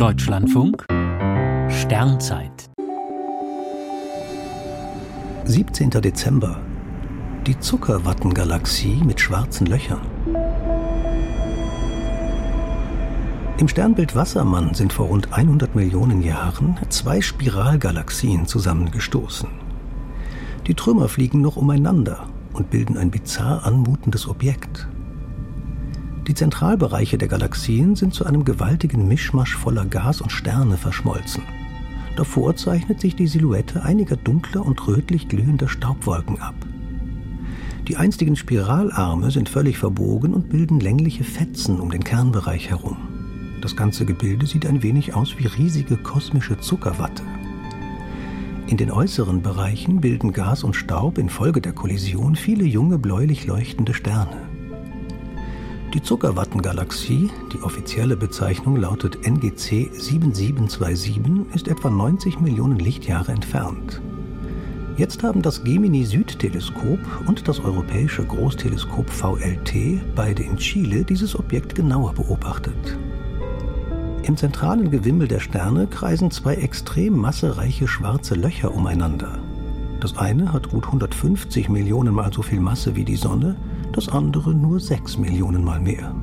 Deutschlandfunk Sternzeit 17. Dezember. Die Zuckerwattengalaxie mit schwarzen Löchern. Im Sternbild Wassermann sind vor rund 100 Millionen Jahren zwei Spiralgalaxien zusammengestoßen. Die Trümmer fliegen noch umeinander und bilden ein bizarr anmutendes Objekt. Die Zentralbereiche der Galaxien sind zu einem gewaltigen Mischmasch voller Gas und Sterne verschmolzen. Davor zeichnet sich die Silhouette einiger dunkler und rötlich glühender Staubwolken ab. Die einstigen Spiralarme sind völlig verbogen und bilden längliche Fetzen um den Kernbereich herum. Das ganze Gebilde sieht ein wenig aus wie riesige kosmische Zuckerwatte. In den äußeren Bereichen bilden Gas und Staub infolge der Kollision viele junge bläulich leuchtende Sterne. Die Zuckerwattengalaxie, die offizielle Bezeichnung lautet NGC 7727, ist etwa 90 Millionen Lichtjahre entfernt. Jetzt haben das Gemini-Süd-Teleskop und das europäische Großteleskop VLT, beide in Chile, dieses Objekt genauer beobachtet. Im zentralen Gewimmel der Sterne kreisen zwei extrem massereiche schwarze Löcher umeinander. Das eine hat gut 150 Millionen Mal so viel Masse wie die Sonne, das andere nur 6 Millionen Mal mehr.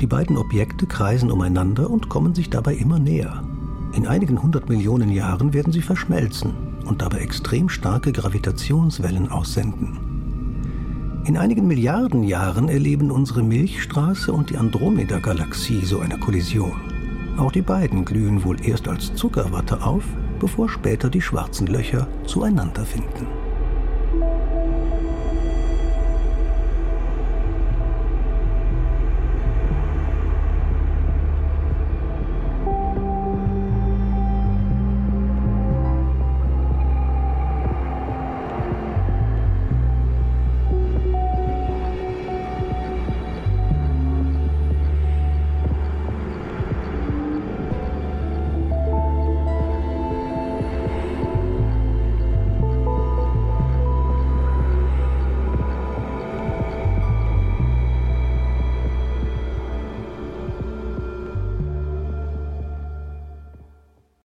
Die beiden Objekte kreisen umeinander und kommen sich dabei immer näher. In einigen hundert Millionen Jahren werden sie verschmelzen und dabei extrem starke Gravitationswellen aussenden. In einigen Milliarden Jahren erleben unsere Milchstraße und die Andromeda-Galaxie so eine Kollision. Auch die beiden glühen wohl erst als Zuckerwatte auf, bevor später die schwarzen Löcher zueinander finden.